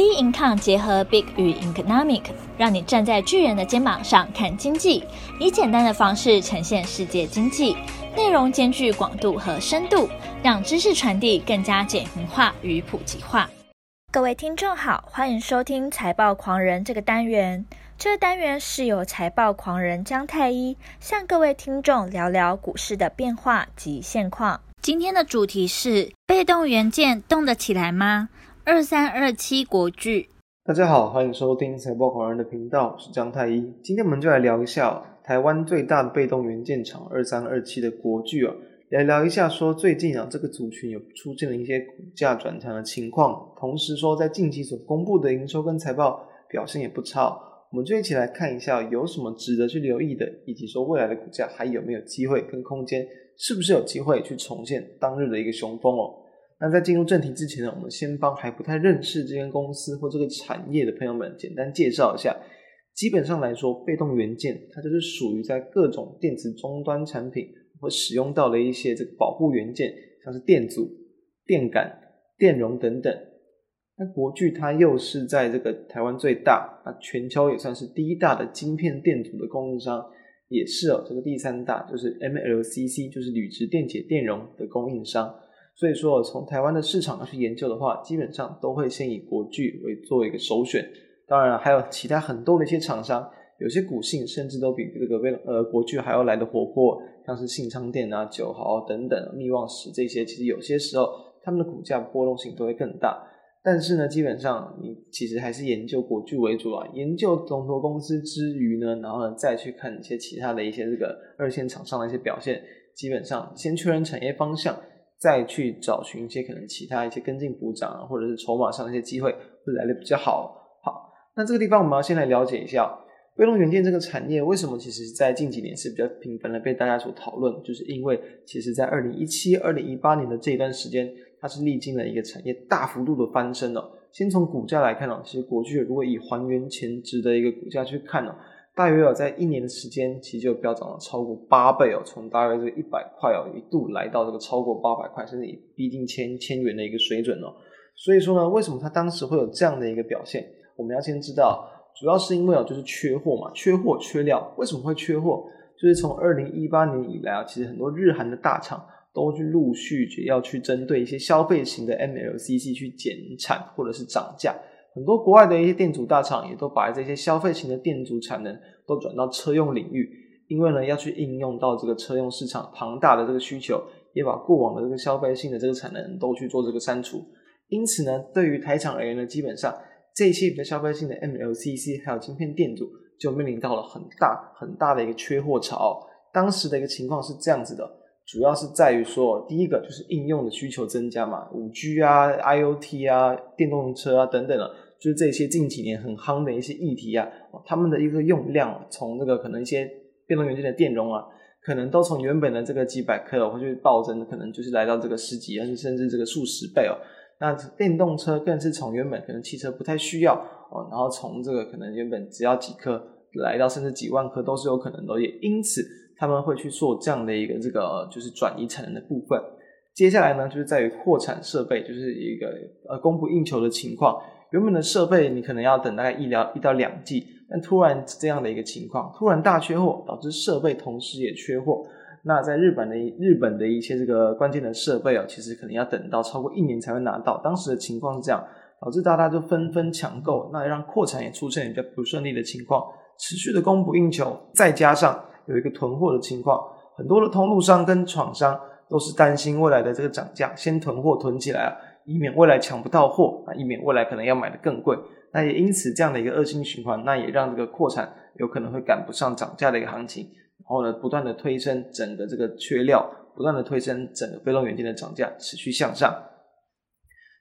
B income 结合 Big 与 Economic，让你站在巨人的肩膀上看经济，以简单的方式呈现世界经济，内容兼具广度和深度，让知识传递更加简明化与普及化。各位听众好，欢迎收听财报狂人这个单元。这个单元是由财报狂人姜太一向各位听众聊聊股市的变化及现况。今天的主题是：被动元件动得起来吗？二三二七国巨，大家好，欢迎收听财报狂人的频道，我是姜太一。今天我们就来聊一下台湾最大的被动元件厂二三二七的国巨啊，来聊一下说最近啊这个族群有出现了一些股价转强的情况，同时说在近期所公布的营收跟财报表现也不差，我们就一起来看一下有什么值得去留意的，以及说未来的股价还有没有机会跟空间，是不是有机会去重现当日的一个雄风哦。那在进入正题之前呢，我们先帮还不太认识这间公司或这个产业的朋友们简单介绍一下。基本上来说，被动元件它就是属于在各种电子终端产品会使用到的一些这个保护元件，像是电阻、电感、电容等等。那国巨它又是在这个台湾最大，那全球也算是第一大的晶片电阻的供应商，也是哦这个第三大就是 MLCC，就是铝质电解电容的供应商。所以说，从台湾的市场去研究的话，基本上都会先以国巨为作为一个首选。当然，还有其他很多的一些厂商，有些股性甚至都比这个呃国巨还要来的活泼，像是信昌电啊、九豪等等、密旺石这些，其实有些时候他们的股价波动性都会更大。但是呢，基本上你其实还是研究国巨为主啊。研究龙头公司之余呢，然后呢再去看一些其他的一些这个二线厂商的一些表现，基本上先确认产业方向。再去找寻一些可能其他一些跟进补涨啊，或者是筹码上的一些机会，会来的比较好。好，那这个地方我们要先来了解一下被动元件这个产业为什么其实在近几年是比较频繁的被大家所讨论，就是因为其实在二零一七、二零一八年的这一段时间，它是历经了一个产业大幅度的翻身了。先从股价来看呢，其实国巨如果以还原前值的一个股价去看呢。大约有在一年的时间，其实就飙涨了超过八倍哦，从大约这个一百块哦，一度来到这个超过八百块，甚至逼近千千元的一个水准哦。所以说呢，为什么它当时会有这样的一个表现？我们要先知道，主要是因为哦，就是缺货嘛，缺货缺料。为什么会缺货？就是从二零一八年以来啊，其实很多日韩的大厂都去陆续要去针对一些消费型的 MLCC 去减产或者是涨价。很多国外的一些电阻大厂也都把这些消费型的电阻产能都转到车用领域，因为呢要去应用到这个车用市场庞大的这个需求，也把过往的这个消费性的这个产能都去做这个删除。因此呢，对于台厂而言呢，基本上这些比较消费性的 MLCC 还有晶片电阻就面临到了很大很大的一个缺货潮。当时的一个情况是这样子的，主要是在于说，第一个就是应用的需求增加嘛，五 G 啊、IoT 啊、电动车啊等等的。就是这些近几年很夯的一些议题啊，他们的一个用量从这个可能一些电动元件的电容啊，可能都从原本的这个几百颗会去暴增，可能就是来到这个十几，甚至甚至这个数十倍哦。那电动车更是从原本可能汽车不太需要哦，然后从这个可能原本只要几颗，来到甚至几万颗都是有可能的，也因此他们会去做这样的一个这个就是转移产能的部分。接下来呢，就是在于扩产设备，就是一个呃供不应求的情况。原本的设备你可能要等大概一两一到两季，但突然这样的一个情况，突然大缺货，导致设备同时也缺货。那在日本的日本的一些这个关键的设备哦，其实可能要等到超过一年才会拿到。当时的情况是这样，导致大家就纷纷抢购，那让扩产也出现比较不顺利的情况，持续的供不应求，再加上有一个囤货的情况，很多的通路商跟厂商都是担心未来的这个涨价，先囤货囤起来啊。以免未来抢不到货，啊，以免未来可能要买的更贵，那也因此这样的一个恶性循环，那也让这个扩产有可能会赶不上涨价的一个行情，然后呢，不断的推升整个这个缺料，不断的推升整个被动元件的涨价持续向上。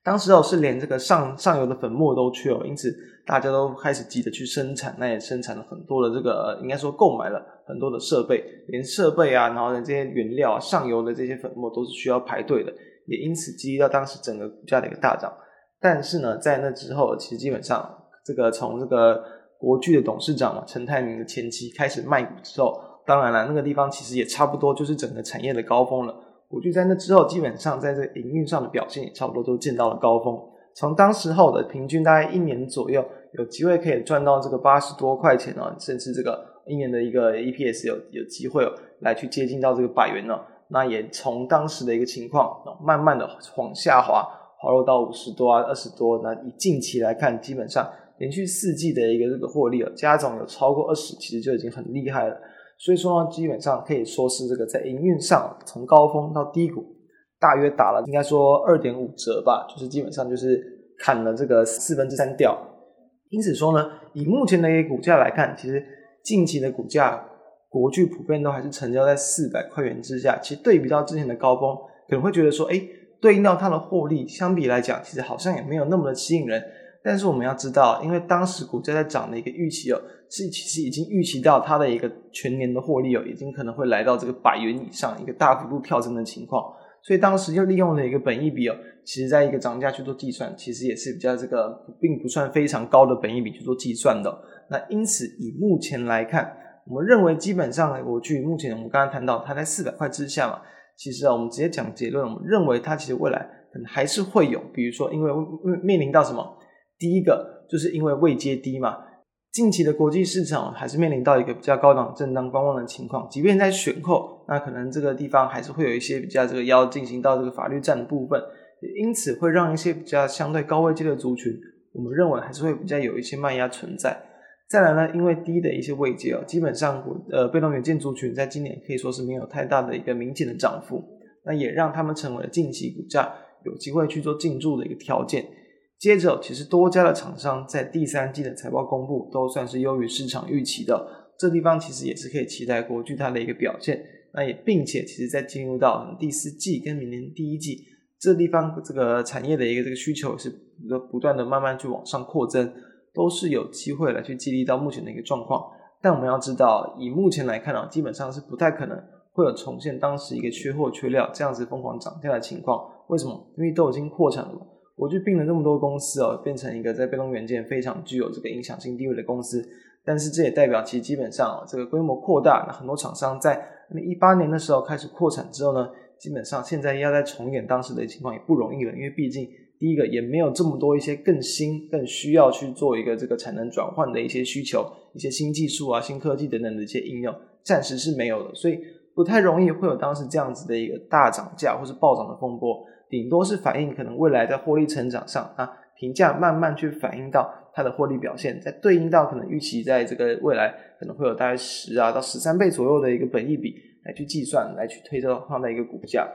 当时哦是连这个上上游的粉末都缺哦，因此大家都开始急着去生产，那也生产了很多的这个，应该说购买了很多的设备，连设备啊，然后呢这些原料啊，上游的这些粉末都是需要排队的。也因此激励到当时整个股价的一个大涨，但是呢，在那之后，其实基本上这个从这个国巨的董事长嘛，陈泰明的前妻开始卖股之后，当然了，那个地方其实也差不多就是整个产业的高峰了。国巨在那之后，基本上在这营运上的表现也差不多都见到了高峰，从当时候的平均大概一年左右，有机会可以赚到这个八十多块钱哦，甚至这个一年的一个 EPS 有有机会来去接近到这个百元呢。那也从当时的一个情况，慢慢的往下滑，滑落到五十多啊、二十多。那以近期来看，基本上连续四季的一个这个获利哦，加总有超过二十，其实就已经很厉害了。所以说呢，基本上可以说是这个在营运上，从高峰到低谷，大约打了应该说二点五折吧，就是基本上就是砍了这个四分之三掉。因此说呢，以目前的一个股价来看，其实近期的股价。国巨普遍都还是成交在四百块钱之下，其实对比到之前的高峰，可能会觉得说，哎，对应到它的获利，相比来讲，其实好像也没有那么的吸引人。但是我们要知道，因为当时股价在涨的一个预期哦，是其实已经预期到它的一个全年的获利哦，已经可能会来到这个百元以上，一个大幅度跳增的情况。所以当时就利用了一个本益比哦，其实在一个涨价去做计算，其实也是比较这个并不算非常高的本益比去做计算的。那因此以目前来看。我们认为，基本上呢，国巨目前我们刚刚谈到它在四百块之下嘛，其实啊，我们直接讲结论，我们认为它其实未来可能还是会有，比如说因为面临到什么，第一个就是因为位阶低嘛，近期的国际市场还是面临到一个比较高档震荡观望的情况，即便在选后，那可能这个地方还是会有一些比较这个要进行到这个法律战的部分，因此会让一些比较相对高位阶的族群，我们认为还是会比较有一些卖压存在。再来呢，因为低的一些位阶哦，基本上股呃被动元件族群在今年可以说是没有太大的一个明显的涨幅，那也让他们成为了近期股价有机会去做进驻的一个条件。接着，其实多家的厂商在第三季的财报公布都算是优于市场预期的，这地方其实也是可以期待国巨它的一个表现。那也并且其实在进入到第四季跟明年第一季，这地方这个产业的一个这个需求是不断的慢慢去往上扩增。都是有机会来去激励到目前的一个状况，但我们要知道，以目前来看啊，基本上是不太可能会有重现当时一个缺货缺料这样子疯狂涨价的情况。为什么？因为都已经扩产了嘛。我就并了这么多公司哦，变成一个在被动元件非常具有这个影响性地位的公司。但是这也代表，其实基本上哦，这个规模扩大，那很多厂商在一八年的时候开始扩产之后呢，基本上现在要再重演当时的情况也不容易了，因为毕竟。第一个也没有这么多一些更新、更需要去做一个这个产能转换的一些需求，一些新技术啊、新科技等等的一些应用，暂时是没有的，所以不太容易会有当时这样子的一个大涨价或是暴涨的风波，顶多是反映可能未来在获利成长上啊，评价慢慢去反映到它的获利表现，再对应到可能预期在这个未来可能会有大概十啊到十三倍左右的一个本益比来去计算，来去推到它的一个股价。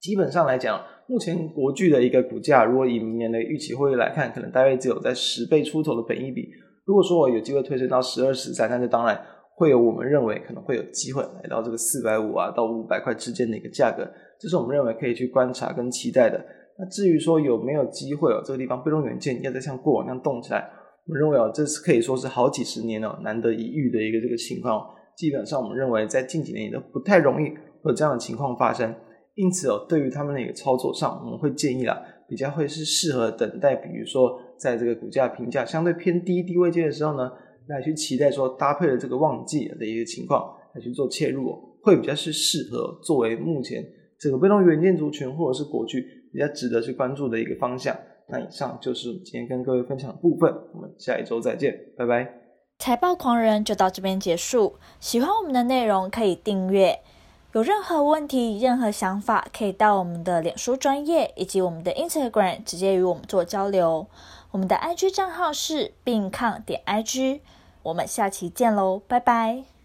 基本上来讲，目前国巨的一个股价，如果以明年的预期获利来看，可能大约只有在十倍出头的本益比。如果说我有机会推升到十二、十三，那就当然会有我们认为可能会有机会来到这个四百五啊到五百块之间的一个价格，这是我们认为可以去观察跟期待的。那至于说有没有机会哦，这个地方被动元件要再像过往那样动起来，我们认为哦，这是可以说是好几十年哦难得一遇的一个这个情况。基本上我们认为在近几年也都不太容易有这样的情况发生。因此哦，对于他们的一个操作上，我们会建议啦，比较会是适合等待，比如说在这个股价评价相对偏低低位阶的时候呢，来去期待说搭配了这个旺季的一个情况来去做切入，会比较是适合作为目前整个被动元件族群或者是国巨比较值得去关注的一个方向。那以上就是今天跟各位分享的部分，我们下一周再见，拜拜。财报狂人就到这边结束，喜欢我们的内容可以订阅。有任何问题、任何想法，可以到我们的脸书专业以及我们的 Instagram 直接与我们做交流。我们的 IG 账号是病抗点 IG。我们下期见喽，拜拜。